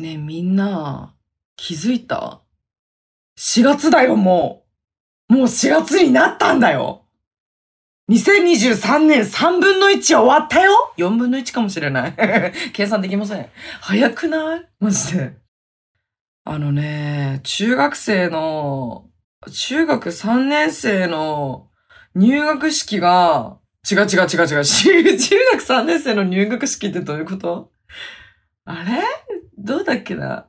ねえみんな、気づいた ?4 月だよ、もう。もう4月になったんだよ。2023年3分の1終わったよ !4 分の1かもしれない。計算できません。早くない？マジで。あのね、中学生の、中学3年生の入学式が、違う違う違う違う。中学3年生の入学式ってどういうこと？あれ？どうだっけな？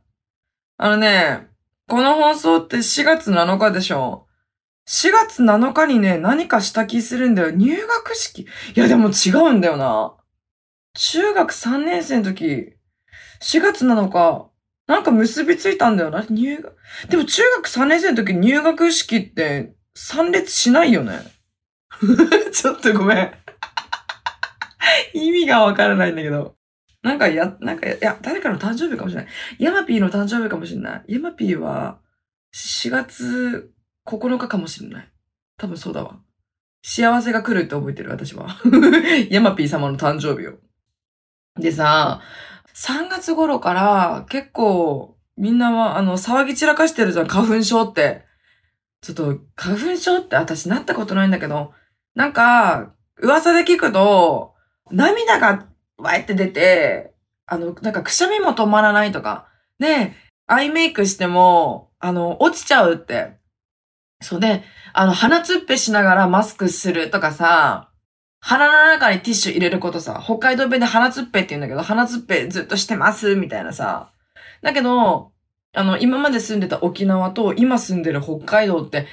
あのね、この放送って4月7日でしょ ?4 月7日にね、何かした気するんだよ。入学式。いや、でも違うんだよな。中学3年生の時、4月7日、なんか結びついたんだよな。入学。でも中学3年生の時入学式って参列しないよね。ちょっとごめん。意味がわからないんだけど。なんかや、なんか、いや、誰かの誕生日かもしれない。ヤマピーの誕生日かもしれない。ヤマピーは、4月9日かもしれない。多分そうだわ。幸せが来るって覚えてる、私は。ヤマピー様の誕生日を。でさ、3月頃から結構みんなは、あの、騒ぎ散らかしてるじゃん、花粉症って。ちょっと、花粉症って私なったことないんだけど、なんか、噂で聞くと、涙がわーって出て、あの、なんかくしゃみも止まらないとか、で、アイメイクしても、あの、落ちちゃうって。そうで、あの、鼻つっぺしながらマスクするとかさ、鼻の中にティッシュ入れることさ、北海道弁で鼻つっぺって言うんだけど、鼻つっぺずっとしてますみたいなさ。だけど、あの、今まで住んでた沖縄と今住んでる北海道って、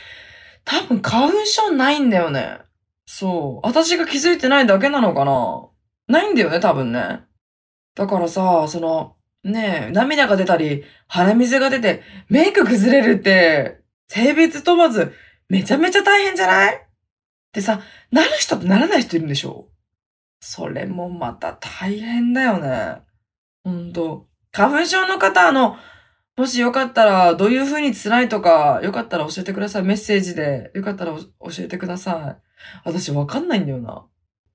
多分花粉症ないんだよね。そう。私が気づいてないだけなのかなないんだよね、多分ね。だからさ、その、ねえ、涙が出たり、鼻水が出て、メイク崩れるって、性別問わず、めちゃめちゃ大変じゃない？でさ、なる人とならない人いるんでしょ？それもまた大変だよね。ほんと。花粉症の方、あの、もしよかったら、どういう風に辛いとか、よかったら教えてください。メッセージで、よかったら教えてください。私わかんないんだよな。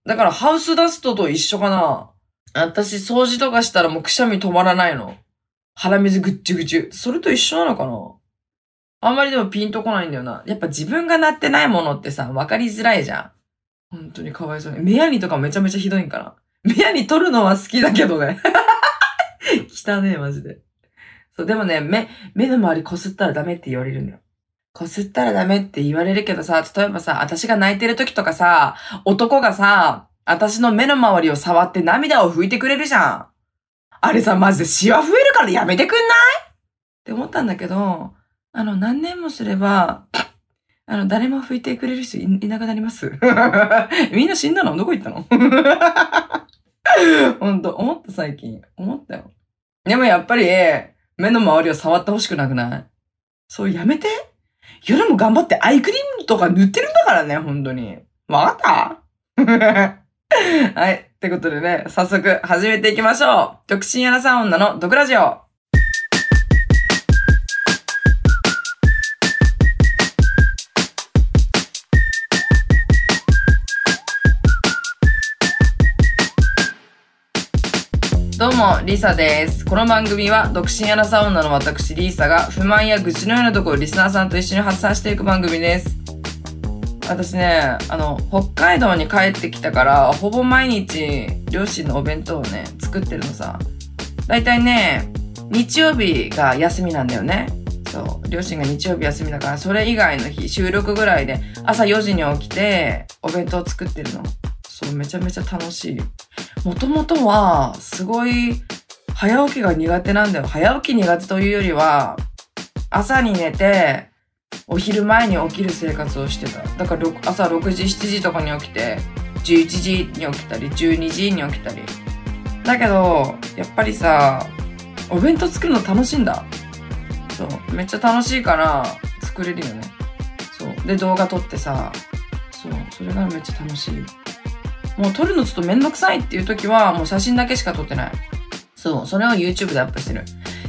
だからハウスダストと一緒かな。私掃除とかしたらもうくしゃみ止まらないの。鼻水ぐっちゅぐちゅ。それと一緒なのかなあんまりでもピンとこないんだよな。やっぱ自分がなってないものってさ、わかりづらいじゃん。本当にかわいそうに。目やにとかめちゃめちゃひどいんかな。目やに取るのは好きだけどね。汚ねえ、マジで。そう、でもね、目、目の周りこすったらダメって言われるんだよ。こすったらダメって言われるけどさ、例えばさ、私が泣いてる時とかさ、男がさ、私の目の周りを触って涙を拭いてくれるじゃん。あれさ、マジでシワ増えるからやめてくんない？って思ったんだけど、あの、何年もすれば、あの、誰も拭いてくれる人いなくなります。みんな死んだの？どこ行ったの？ほんと、思った最近。思ったよ。でもやっぱり、目の周りを触ってほしくなくない？そう、やめて？夜も頑張ってアイクリームとか塗ってるんだからね、本当に。わかった？はい。ってことでね、早速始めていきましょう。独身アラサー女の毒ラジオ。どうも、リサです。この番組は、独身アラサー女の私、リーサが、不満や愚痴のようなところをリスナーさんと一緒に発散していく番組です。私ね、あの、北海道に帰ってきたから、ほぼ毎日、両親のお弁当をね、作ってるのさ。だいたいね、日曜日が休みなんだよね。そう。両親が日曜日休みだから、それ以外の日、収録ぐらいで、朝4時に起きて、お弁当を作ってるの。そう、めちゃめちゃ楽しい。もともとは、すごい、早起きが苦手なんだよ。早起き苦手というよりは、朝に寝て、お昼前に起きる生活をしてた。だから朝6時、7時とかに起きて、11時に起きたり、12時に起きたり。だけど、やっぱりさ、お弁当作るの楽しいんだ。そう。めっちゃ楽しいから作れるよね。そう。で、動画撮ってさ、そう。それがめっちゃ楽しい。もう撮るのちょっとめんどくさいっていう時は、もう写真だけしか撮ってない。そう、それを YouTube でアップしてる。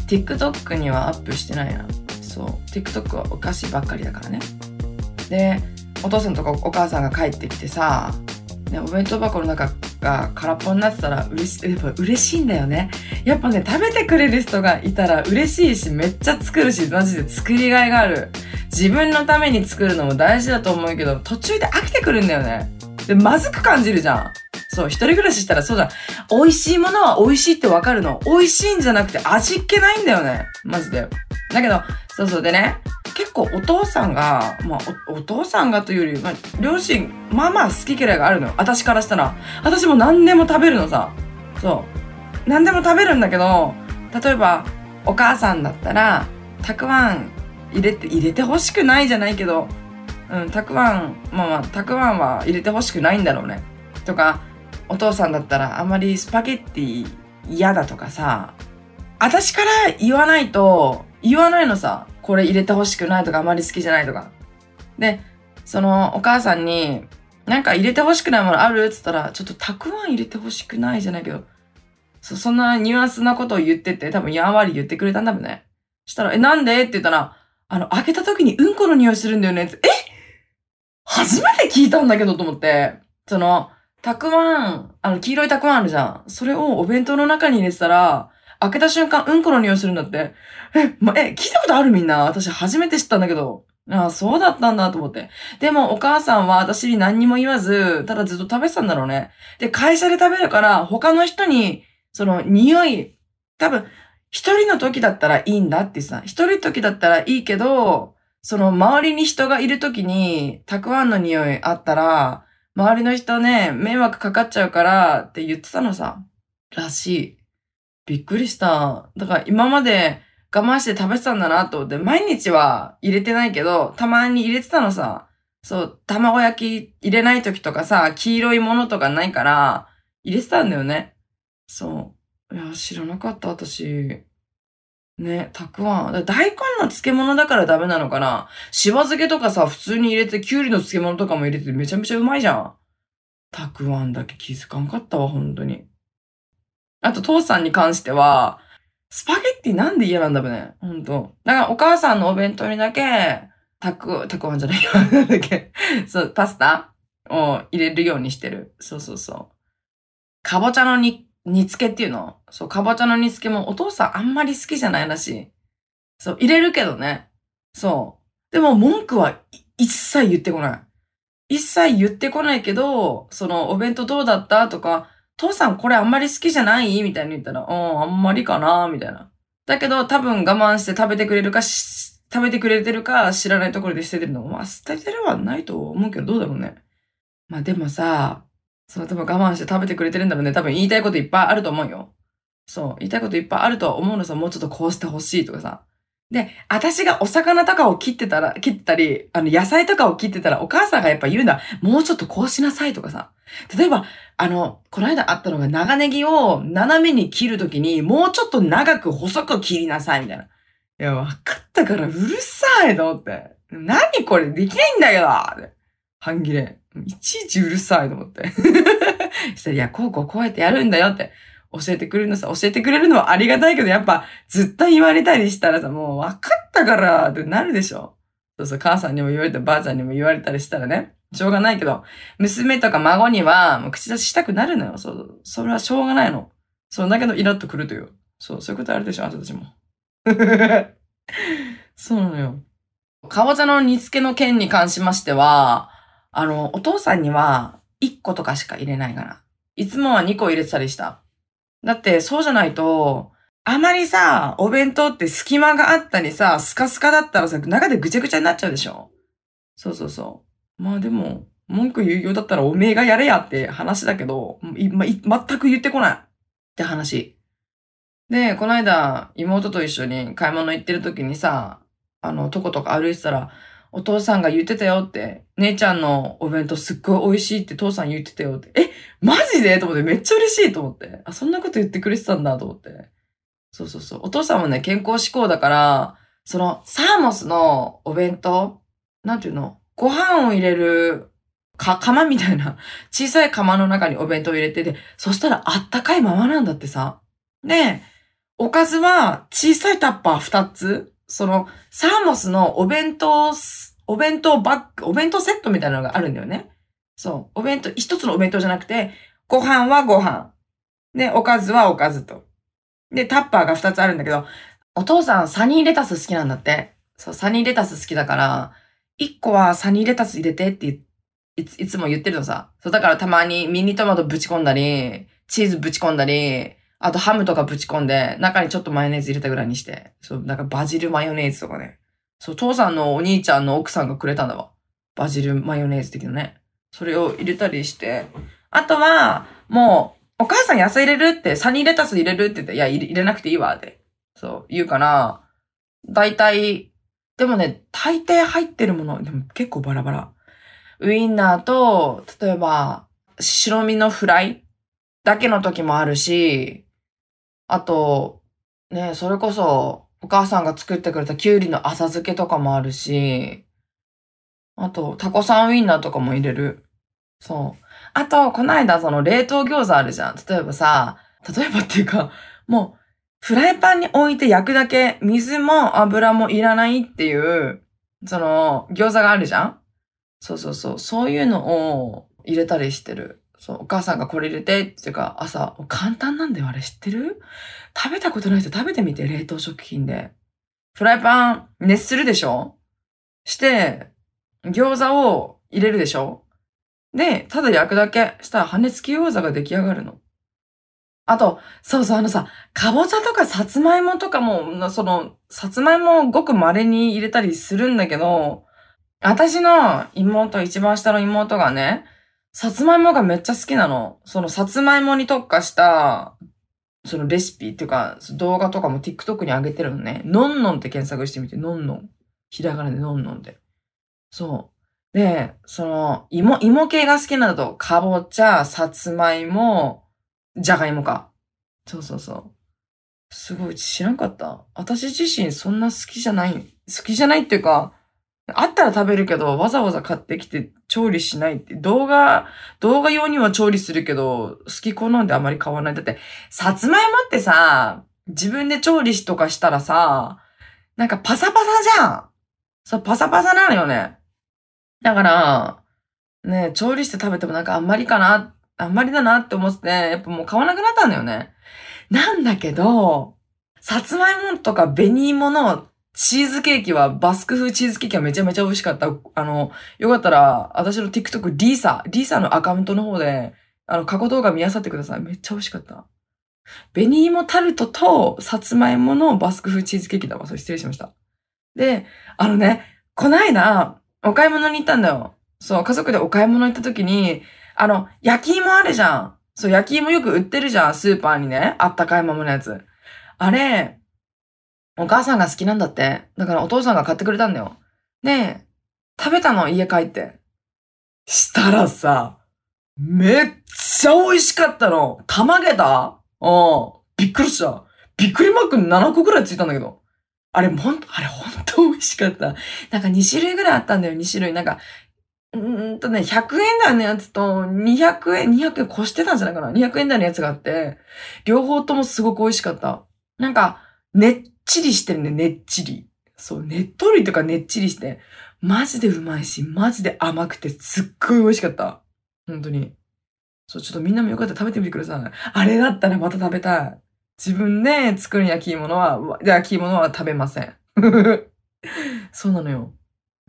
TikTok にはアップしてないな。そう、TikTok はお菓子ばっかりだからね。で、お父さんとかお母さんが帰ってきてさ、ね、お弁当箱の中が空っぽになってたら嬉しやっぱ嬉しいんだよね。やっぱね、食べてくれる人がいたら嬉しいし、めっちゃ作るし、マジで作りがいがある。自分のために作るのも大事だと思うけど、途中で飽きてくるんだよね。で、まずく感じるじゃん。そう、一人暮らししたらそうだ。美味しいものは美味しいってわかるの。美味しいんじゃなくて味っ気ないんだよね。マジで。だけど、そうそうでね、結構お父さんが、まあお、お父さんがというより、まあ、両親、まあまあ好き嫌いがあるのよ。私からしたら。私も何でも食べるのさ。そう。何でも食べるんだけど、例えば、お母さんだったら、たくあん入れて、入れて欲しくないじゃないけど、うん、たくあん、まあまあ、たくあんは入れて欲しくないんだろうね。とか、お父さんだったら、あまりスパゲッティ嫌だとかさ、私から言わないと、言わないのさ。これ入れてほしくないとかあまり好きじゃないとか。で、そのお母さんに、なんか入れてほしくないものある？って言ったら、ちょっとたくあん入れてほしくないじゃないけど、そ、そんなニュアンスなことを言ってて、多分やんわり言ってくれたんだもんね。したら、え、なんで？って言ったら、あの、開けた時にうんこの匂いするんだよねって、え？初めて聞いたんだけどと思って、その、たくあん、あの、黄色いたくあんあるじゃん。それをお弁当の中に入れてたら、開けた瞬間、うんこの匂いするんだって。え、ま、え、聞いたことあるみんな？私初めて知ったんだけど。ああ、そうだったんだと思って。でもお母さんは私に何にも言わず、ただずっと食べてたんだろうね。で、会社で食べるから、他の人に、その匂い、多分、一人の時だったらいいんだってさ、一人時だったらいいけど、その周りに人がいる時に、たくあんの匂いあったら、周りの人ね、迷惑かかっちゃうからって言ってたのさ。らしい。びっくりした。だから今まで我慢して食べてたんだなと思って、毎日は入れてないけど、たまに入れてたのさ。そう、卵焼き入れない時とかさ、黄色いものとかないから、入れてたんだよね。そう。いや、知らなかった、私。ね、たくあん。大根の漬物だからダメなのかな？しば漬けとかさ、普通に入れて、きゅうりの漬物とかも入れてめちゃめちゃうまいじゃん。たくあんだけ気づかんかったわ、本当に。あと、父さんに関しては、スパゲッティなんで嫌なんだろうね。ほんと。だからお母さんのお弁当にだけ、たく、たくあんじゃないよ。なんだっけ。そう、パスタを入れるようにしてる。そうそうそう。かぼちゃの煮、煮付けっていうの？そう、かぼちゃの煮付けもお父さんあんまり好きじゃないらしい。そう、入れるけどね。そう。でも文句は一切言ってこない。一切言ってこないけど、そのお弁当どうだった？とか、父さんこれあんまり好きじゃない？みたいに言ったら、うん、あんまりかな？みたいな。だけど多分我慢して食べてくれるか食べてくれてるか知らないところで捨ててるの。まあ捨ててるはないと思うけどどうだろうね。まあでもさ、その多分我慢して食べてくれてるんだろうね。多分言いたいこといっぱいあると思うよ。そう。言いたいこといっぱいあると思うのさ、もうちょっとこうしてほしいとかさ。で、私がお魚とかを切ってたら、切ったり、あの、野菜とかを切ってたら、お母さんがやっぱ言うんだ。もうちょっとこうしなさいとかさ。例えば、あの、この間あったのが長ネギを斜めに切るときに、もうちょっと長く細く切りなさいみたいな。いや、わかったからうるさいと思って。何これできないんだよ半切れ。いちいちうるさいと思って。したら、いや、こうこうこうやってやるんだよって。教えてくれるのさ、教えてくれるのはありがたいけど、やっぱずっと言われたりしたらさ、もう分かったからってなるでしょ。そうそう、母さんにも言われた、ばあちゃんにも言われたりしたらね、しょうがないけど、娘とか孫にはもう口出ししたくなるのよ。そう、それはしょうがないの。そうだけどイラッとくるという。そう、そういうことあるでしょ、あんたたちも。そうなのよ。かぼちゃの煮付けの件に関しましては、あの、お父さんには1個とかしか入れないから。いつもは2個入れてたりした。だってそうじゃないと、あまりさ、お弁当って隙間があったりさ、スカスカだったらさ、中でぐちゃぐちゃになっちゃうでしょそうそうそう。まあでも、文句言うようだったらおめえがやれやって話だけど、ま、全く言ってこないって話。で、この間、妹と一緒に買い物行ってる時にさ、あの、とことか歩いてたら、お父さんが言ってたよって、姉ちゃんのお弁当すっごい美味しいって父さん言ってたよって、え、マジで？と思ってめっちゃ嬉しいと思って。あ、そんなこと言ってくれてたんだと思って。そうそうそう。お父さんもね、健康志向だから、その、サーモスのお弁当なんていうの？ご飯を入れる、か、釜みたいな、小さい釜の中にお弁当を入れてて、そしたらあったかいままなんだってさ。で、おかずは小さいタッパー二つその、サーモスのお弁当、お弁当バッグ、お弁当セットみたいなのがあるんだよね。そう。お弁当、一つのお弁当じゃなくて、ご飯はご飯。で、おかずはおかずと。で、タッパーが2つあるんだけど、お父さんサニーレタス好きなんだって。そう、サニーレタス好きだから、1個はサニーレタス入れてっていいつも言ってるのさ。そう、だからたまにミニトマトぶち込んだり、チーズぶち込んだり、あとハムとかぶち込んで、中にちょっとマヨネーズ入れたぐらいにして。そう、なんかバジルマヨネーズとかね。そう、父さんのお兄ちゃんの奥さんがくれたんだわ。バジルマヨネーズ的なね。それを入れたりして。あとは、もう、お母さん野菜入れるって、サニーレタス入れるって言って、いや、入れなくていいわって。そう、言うから、だいたい、でもね、大抵入ってるもの、でも結構バラバラ。ウインナーと、例えば、白身のフライだけの時もあるし、あと、ね、それこそ、お母さんが作ってくれたキュウリの浅漬けとかもあるし、あと、タコさんウインナーとかも入れる。そう。あと、この間、その冷凍餃子あるじゃん。例えばさ、例えばっていうか、もう、フライパンに置いて焼くだけ、水も油もいらないっていう、その、餃子があるじゃんそうそうそう。そういうのを入れたりしてる。そう、お母さんがこれ入れてっていうか、朝、簡単なんだよ、あれ知ってる？食べたことない人食べてみて、冷凍食品で。フライパン熱するでしょ？して、餃子を入れるでしょ？で、ただ焼くだけしたら羽根付き餃子が出来上がるの。あと、そうそう、あのさ、かぼちゃとかさつまいもとかも、その、さつまいもをごく稀に入れたりするんだけど、私の妹、一番下の妹がね、さつまいもがめっちゃ好きなの。そのさつまいもに特化した、そのレシピっていうか、動画とかも TikTok に上げてるのね。のんのんって検索してみて、のんのん。ひらがなでのんのんで。そう。で、その、芋、芋系が好きなんだと、かぼちゃ、さつまいも、じゃがいもか。そうそうそう。すごい、知らんかった。私自身そんな好きじゃない、好きじゃないっていうか、あったら食べるけど、わざわざ買ってきて調理しないって、動画、動画用には調理するけど、好き好んであまり買わない。だって、さつまいもってさ、自分で調理しとかしたらさ、なんかパサパサじゃん。そう、パサパサなのよね。だから、ね、調理して食べてもなんかあんまりかな、あんまりだなって思って、やっぱもう買わなくなったんだよね。なんだけど、さつまいもとか紅芋のチーズケーキは、バスク風チーズケーキはめちゃめちゃ美味しかった。あの、よかったら、私の TikTok リーサ、リーサのアカウントの方で、あの、過去動画見漁ってください。めっちゃ美味しかった。紅芋タルトと、さつまいものバスク風チーズケーキだわ。それ失礼しました。で、あのね、こないだ、お買い物に行ったんだよ。そう、家族でお買い物行った時に、あの、焼き芋あるじゃん。そう、焼き芋よく売ってるじゃん、スーパーにね。あったかいままのやつ。あれ、お母さんが好きなんだって。だからお父さんが買ってくれたんだよ。で、食べたの、家帰って。したらさ、めっちゃ美味しかったの。たまげた？うん。びっくりした。びっくりマーク7個ぐらいついたんだけど。あれ、ほんと、あれ、ほんと美味しかった。なんか2種類ぐらいあったんだよ、2種類。なんか、うんとね、100円台のやつと200円、200円越してたんじゃないかな ?200 円台のやつがあって、両方ともすごく美味しかった。なんか、ねっちりしてるね、ねっちり。そう、ねっとりとかねっちりして、マジでうまいし、マジで甘くてすっごい美味しかった。本当に。そう、ちょっとみんなもよかったら食べてみてください。あれだったらまた食べたい。自分で作る焼き芋のは、焼き芋のは食べません。そうなのよ。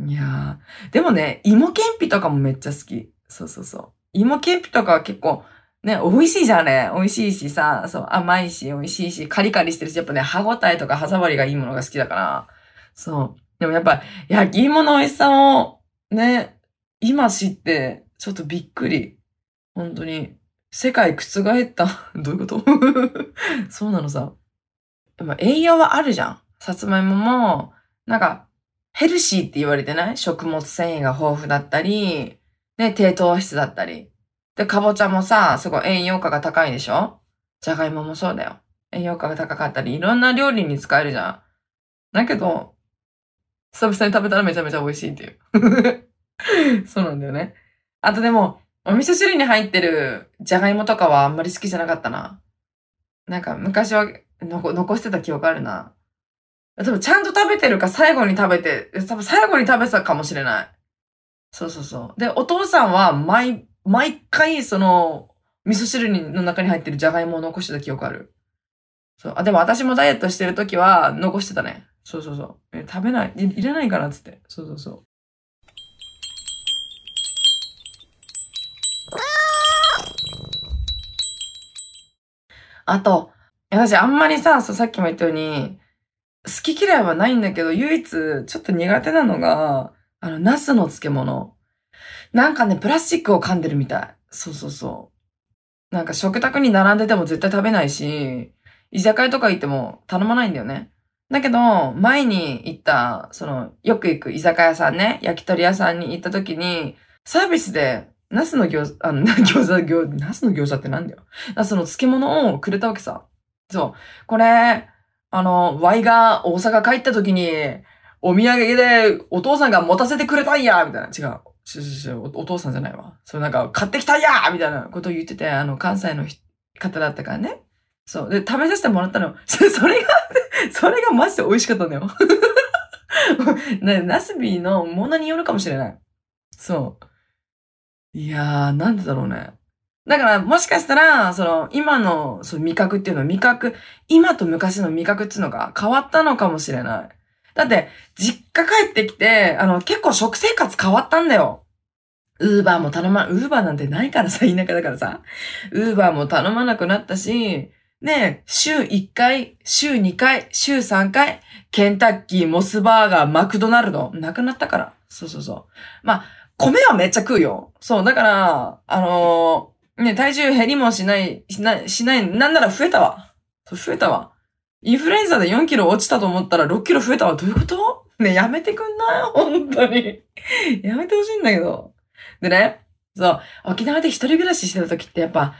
いやー。でもね、芋けんぴとかもめっちゃ好き。そうそうそう。芋けんぴとかは結構、ね、美味しいじゃんね。美味しいしさ、そう、甘いし、美味しいし、カリカリしてるし、やっぱね、歯ごたえとか歯触りがいいものが好きだから。そう。でもやっぱ、焼き芋の美味しさを、ね、今知って、ちょっとびっくり。本当に。世界覆った。どういうこと？そうなのさ。でも栄養はあるじゃん。さつまいもも、なんか、ヘルシーって言われてない？食物繊維が豊富だったり、ね、低糖質だったり。で、かぼちゃもさ、すごい栄養価が高いでしょ？じゃがいももそうだよ。栄養価が高かったり、いろんな料理に使えるじゃん。だけど、久々に食べたらめちゃめちゃ美味しいっていう。そうなんだよね。あとでも、お味噌汁に入ってるじゃがいもとかはあんまり好きじゃなかったな。なんか昔は残してた記憶あるな。多分ちゃんと食べてるか最後に食べて、多分最後に食べたかもしれない。そうそうそう。で、お父さんは毎、毎回その、味噌汁にの中に入ってるじゃがいもを残してた記憶ある。そう。あ、でも私もダイエットしてるときは残してたね。そうそうそう。え、食べない、いいらないかなっつって。そうそうそう。あと、私あんまりさ、さっきも言ったように、好き嫌いはないんだけど、唯一ちょっと苦手なのが、あの、ナスの漬物。なんかね、プラスチックを噛んでるみたい。そうそうそう。なんか食卓に並んでても絶対食べないし、居酒屋とか行っても頼まないんだよね。だけど、前に行った、その、よく行く居酒屋さんね、焼き鳥屋さんに行った時に、サービスで、ナスの餃子、あの、餃子、餃子ナスの餃子ってなんだよ。ナスの漬物をくれたわけさ。そう。これ、あの、ワイが大阪帰った時に、お土産でお父さんが持たせてくれたんやみたいな。違う。しししおお父さんじゃないわ。それなんか、買ってきたんやみたいなことを言ってて、あの、関西の方だったからね。そう。で、食べさせてもらったの。それが、それがマジで美味しかったんだよ。なナスビーのものによるかもしれない。そう。いやー、なんでだろうね。だから、もしかしたら、その、今の、その味覚っていうのは味覚、今と昔の味覚っていうのが変わったのかもしれない。だって、実家帰ってきて、あの、結構食生活変わったんだよ。ウーバーも頼ま、ウーバーなんてないからさ、田舎だからさ。ウーバーも頼まなくなったし、ね、週1回、週2回、週3回、ケンタッキー、モスバーガー、マクドナルド、なくなったから。そうそうそう。まあ、米はめっちゃ食うよ。そう、だから、あのーね、体重減りもしない、しない、しない、なんなら増えたわ。増えたわ。インフルエンザで4キロ落ちたと思ったら6キロ増えたわ。どういうこと？ね、やめてくんなよ、本当に。やめてほしいんだけど。でね、そう、沖縄で一人暮らししてた時ってやっぱ、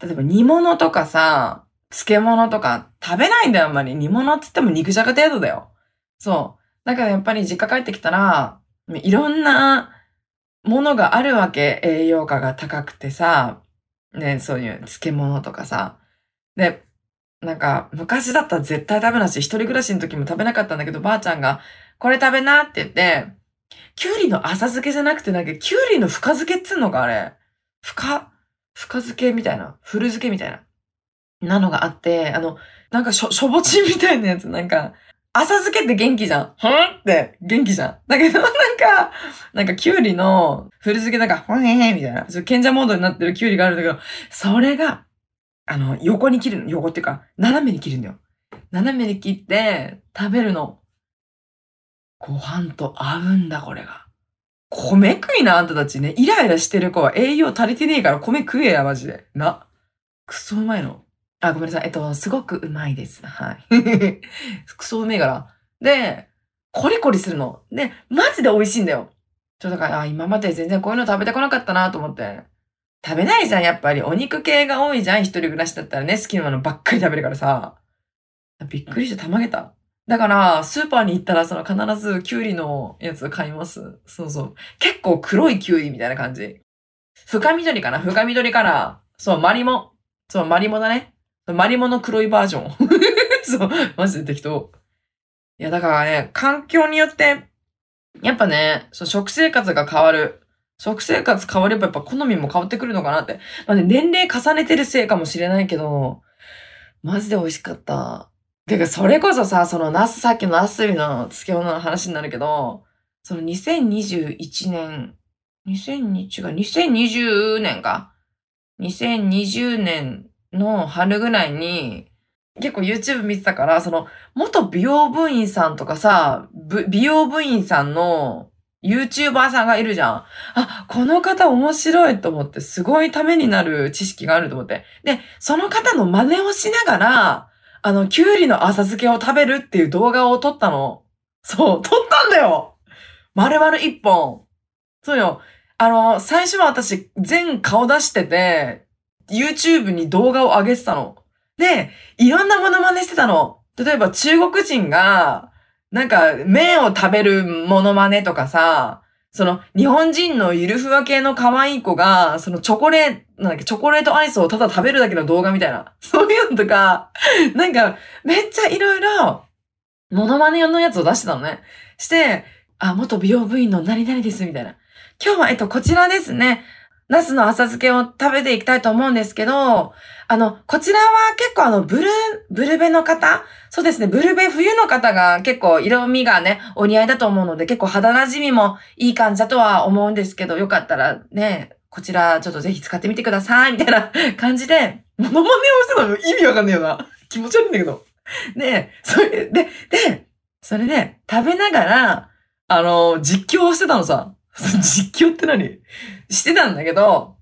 例えば煮物とかさ、漬物とか食べないんだよ、あんまり。煮物って言っても肉じゃが程度だよ。そう。だからやっぱり実家帰ってきたら、いろんなものがあるわけ。栄養価が高くてさ、ね、そういう漬物とかさ。で、なんか、昔だったら絶対食べないし、一人暮らしの時も食べなかったんだけど、ばあちゃんが、これ食べなって言って、きゅうりの浅漬けじゃなくて、なんか、きゅうりの深漬けっつうのか、あれ。深、深漬けみたいな。古漬けみたいな。なのがあって、あの、なんかしょ、しょぼちみたいなやつ、なんか、浅漬けって元気じゃん。はん？って元気じゃん。だけど、なんか、なんか、きゅうりの古漬けなんか、ほんへへみたいな。賢者モードになってるきゅうりがあるんだけど、それが、あの、横に切るの。横っていうか、斜めに切るんだよ。斜めに切って、食べるの。ご飯と合うんだ、これが。米食いな、あんたたちね。イライラしてる子は栄養足りてねえから米食えや、マジで。な。くそうまいの。あ、ごめんなさい。えっと、すごくうまいです。はい。くそうめえから。で、コリコリするの。で、マジで美味しいんだよ。ちょっと、だから、今まで全然こういうの食べてこなかったなと思って。食べないじゃん、やっぱり。お肉系が多いじゃん、一人暮らしだったらね。好きなものばっかり食べるからさ。びっくりしてたまげた。だから、スーパーに行ったら、その必ずキュウリのやつ買います。そうそう。結構黒いキュウリみたいな感じ。深緑かな？深緑から、そう、マリモ。そう、マリモだね。マリモの黒いバージョン。そう、マジで適当。いや、だからね、環境によって、やっぱね、そう食生活が変わる。食生活変わればやっぱ好みも変わってくるのかなって。まあね、年齢重ねてるせいかもしれないけど、マジで美味しかった。てか、それこそさ、そのナス、さっきのナスビの漬物の話になるけど、その2021年、2020が、2020年か。2020年の春ぐらいに、結構 YouTube 見てたから、その、元美容部員さんとかさ、美容部員さんの YouTuber さんがいるじゃん。あ、この方面白いと思って、すごいためになる知識があると思って。で、その方の真似をしながら、あの、キュウリの浅漬けを食べるっていう動画を撮ったの。そう、撮ったんだよ丸々一本。そうよ。あの、最初は私、全顔出してて、YouTube に動画を上げてたの。で、いろんなモノマネしてたの。例えば中国人が、なんか、麺を食べるモノマネとかさ、その、日本人のゆるふわ系の可愛い子が、そのチョコレート、なんだっけ、チョコレートアイスをただ食べるだけの動画みたいな。そういうのとか、なんか、めっちゃいろいろ、モノマネ用のやつを出してたのね。して、あ、元美容部員の何々です、みたいな。今日は、えっと、こちらですね。ナスの浅漬けを食べていきたいと思うんですけど、あの、こちらは結構あの、ブル、ブルベの方？そうですね、ブルベ冬の方が結構色味がね、お似合いだと思うので、結構肌馴染みもいい感じだとは思うんですけど、よかったらね、こちらちょっとぜひ使ってみてください、みたいな 感じで、モノマネをしてたの意味わかんないよな。気持ち悪いんだけど。で、それで、で、それで、食べながら、あの、実況をしてたのさ。実況って何？してたんだけど、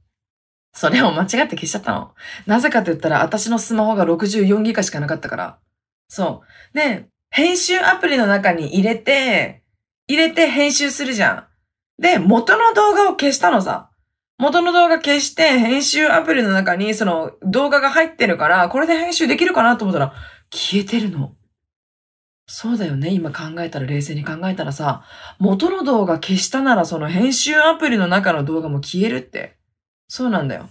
それを間違って消しちゃったの。なぜかと言ったら、私のスマホが64ギガしかなかったから。そう。で、編集アプリの中に入れて、入れて編集するじゃん。で、元の動画を消したのさ。元の動画消して、編集アプリの中にその動画が入ってるから、これで編集できるかなと思ったら、消えてるの。そうだよね。今考えたら、冷静に考えたらさ、元の動画消したならその編集アプリの中の動画も消えるって。そうなんだよ。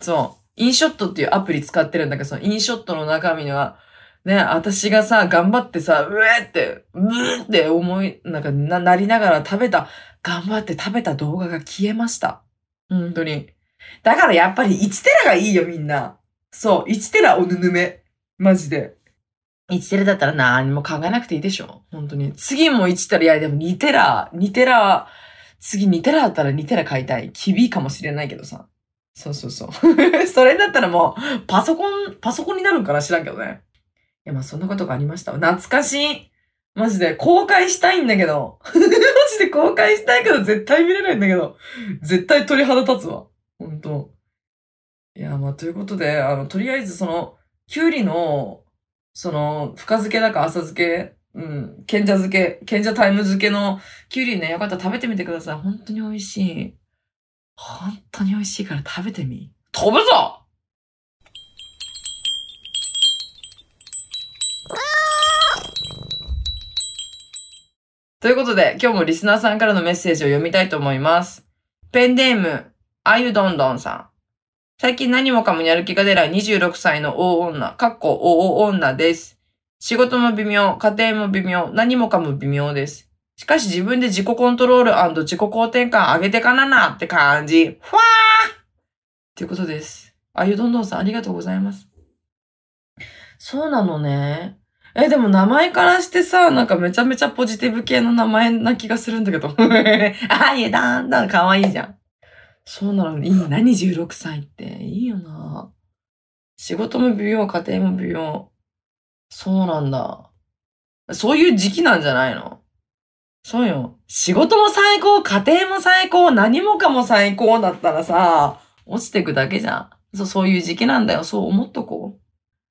そう。インショットっていうアプリ使ってるんだけど、そのインショットの中身には、ね、私がさ、頑張ってさ、うえって、うーって思い、なんかな、なりながら食べた、頑張って食べた動画が消えました。本当に。だからやっぱり1テラがいいよ、みんな。そう、1テラおぬぬめ。マジで。1テラだったら何も考えなくていいでしょ本当に。次も1テラ、いやでも2テラ、2テラ、次2テラだったら2テラ買いたい。厳いかもしれないけどさ。そうそうそう。それだったらもう、パソコン、パソコンになるんかな知らんけどね。いや、まあそんなことがありました。懐かしい。マジで、公開したいんだけど。マジで公開したいけど、絶対見れないんだけど。絶対鳥肌立つわ。ほんと。いや、まあということで、あの、とりあえずその、キュウリの、その、深漬けだか浅漬け、うん、賢者漬け、賢者タイム漬けのキュウリね、よかったら食べてみてください。本当に美味しい。本当に美味しいから食べてみ。飛ぶぞということで、今日もリスナーさんからのメッセージを読みたいと思います。ペンネーム、あゆどんどんさん。最近何もかもやる気が出ない26歳の大女、かっこ大女です。仕事も微妙、家庭も微妙、何もかも微妙です。しかし自分で自己コントロール自己肯定感上げてかななって感じ。ふわーっていうことです。あゆどんどんさんありがとうございます。そうなのね。え、でも名前からしてさ、なんかめちゃめちゃポジティブ系の名前な気がするんだけど。あ、いえ、だんだん可愛いじゃん。そうなのいいな、26歳って。いいよな。仕事も微妙、家庭も微妙。そうなんだ。そういう時期なんじゃないの？そうよ。仕事も最高、家庭も最高、何もかも最高だったらさ、落ちてくだけじゃん。そう、そういう時期なんだよ。そう思っとこ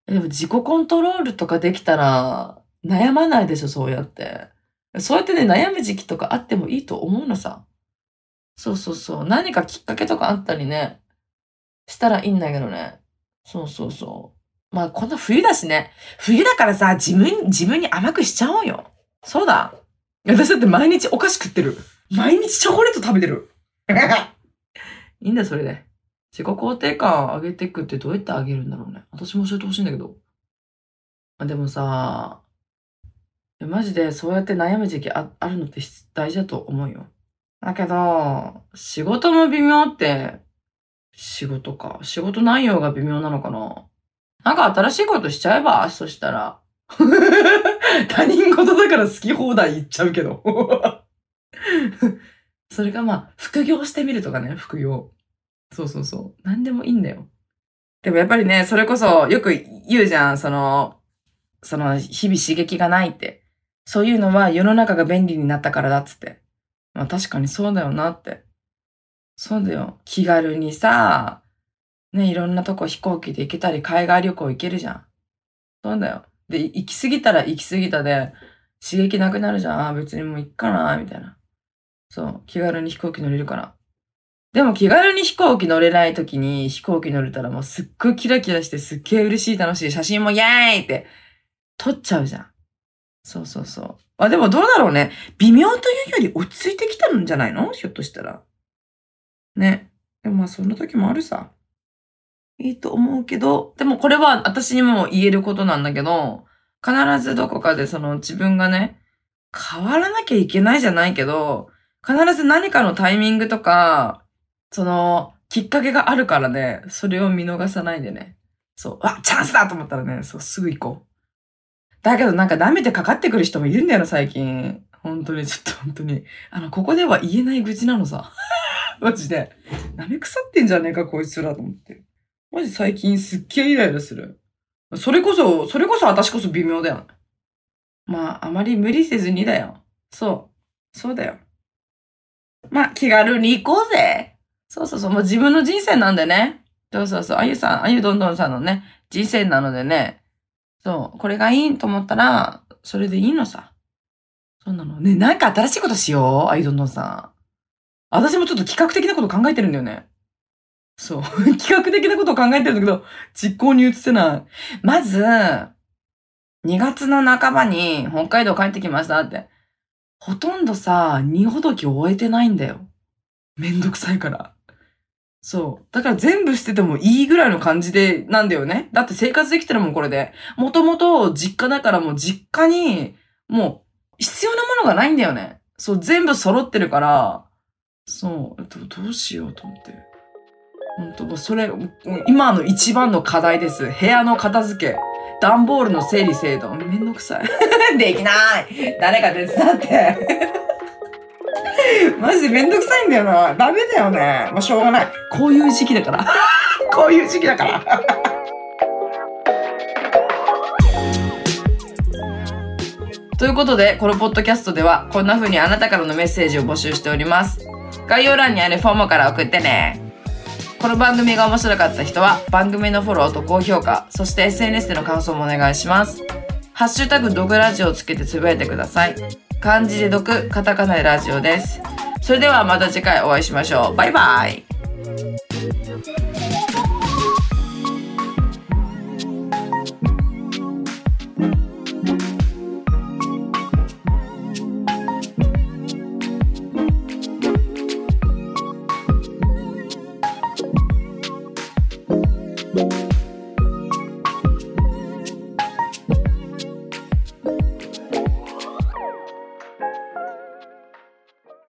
う。でも自己コントロールとかできたら、悩まないでしょ、そうやって。そうやってね、悩む時期とかあってもいいと思うのさ。そうそうそう。何かきっかけとかあったりね、したらいいんだけどね。そうそうそう。まあ、こんな冬だしね。冬だからさ、自分、自分に甘くしちゃおうよ。そうだ。私だって毎日お菓子食ってる。毎日チョコレート食べてる。いいんだ、それで。自己肯定感上げていくってどうやって上げるんだろうね。私も教えてほしいんだけど。まあでもさ、マジでそうやって悩む時期ああるのって大事だと思うよ。だけど、仕事も微妙って、仕事か。仕事内容が微妙なのかな。なんか新しいことしちゃえばそしたら。他人事だから好き放題言っちゃうけど。それがまあ、副業してみるとかね、副業。そうそうそう。何でもいいんだよ。でもやっぱりね、それこそよく言うじゃん、その、その日々刺激がないって。そういうのは世の中が便利になったからだっつって。まあ確かにそうだよなって。そうだよ。気軽にさ、ね、いろんなとこ飛行機で行けたり、海外旅行行けるじゃん。そうだよ。で、行き過ぎたら行き過ぎたで、刺激なくなるじゃん。あ別にもう行っかな、みたいな。そう。気軽に飛行機乗れるから。でも気軽に飛行機乗れない時に飛行機乗れたらもうすっごいキラキラしてすっげえ嬉しい楽しい写真もイェーイって撮っちゃうじゃん。そうそうそう。あ、でもどうだろうね。微妙というより落ち着いてきたんじゃないの？ひょっとしたら。ね。でもまあそんな時もあるさ。いいと思うけど、でもこれは私にも言えることなんだけど、必ずどこかでその自分がね、変わらなきゃいけないじゃないけど、必ず何かのタイミングとか、そのきっかけがあるからね、それを見逃さないでね。そう、あ、チャンスだと思ったらね、そう、すぐ行こう。だけどなんか舐めてかかってくる人もいるんだよな、最近。本当に、ちょっと本当に。あの、ここでは言えない愚痴なのさ。マジで。舐め腐ってんじゃねえか、こいつらと思って。マジ最近すっげえイライラする。それこそ、それこそ私こそ微妙だよ。まあ、あまり無理せずにだよ。そう。そうだよ。まあ、気軽に行こうぜ。そうそうそう。もう自分の人生なんでね。そうそうそう。あゆさん、あゆどんどんさんのね、人生なのでね。そう。これがいいと思ったら、それでいいのさ。そうなの。ね、なんか新しいことしよう。あゆどんどんさ。私もちょっと企画的なこと考えてるんだよね。そう。企画的なことを考えてるんだけど、実行に移せない。まず、2月の半ばに北海道帰ってきましたって。ほとんどさ、荷ほどき終えてないんだよ。めんどくさいから。そう。だから全部捨ててもいいぐらいの感じで、なんだよね。だって生活できてるもん、これで。もともと実家だからもう実家に、もう必要なものがないんだよね。そう、全部揃ってるから、そう、どどうしようと思って。本当もうそれ、今の一番の課題です。部屋の片付け。段ボールの整理整頓。めんどくさい。できない誰か手伝って。マジでめんどくさいんだよな。ダメだよね。まあ、しょうがない。こういう時期だから。こういう時期だから。ということで、このポッドキャストでは、こんな風にあなたからのメッセージを募集しております。概要欄にあるフォームから送ってね。この番組が面白かった人は番組のフォローと高評価、そして SNS での感想もお願いします。ハッシュタグドグラジオをつけてつぶやいてください。漢字で読、カタカナでラジオです。それではまた次回お会いしましょう。バイバイ。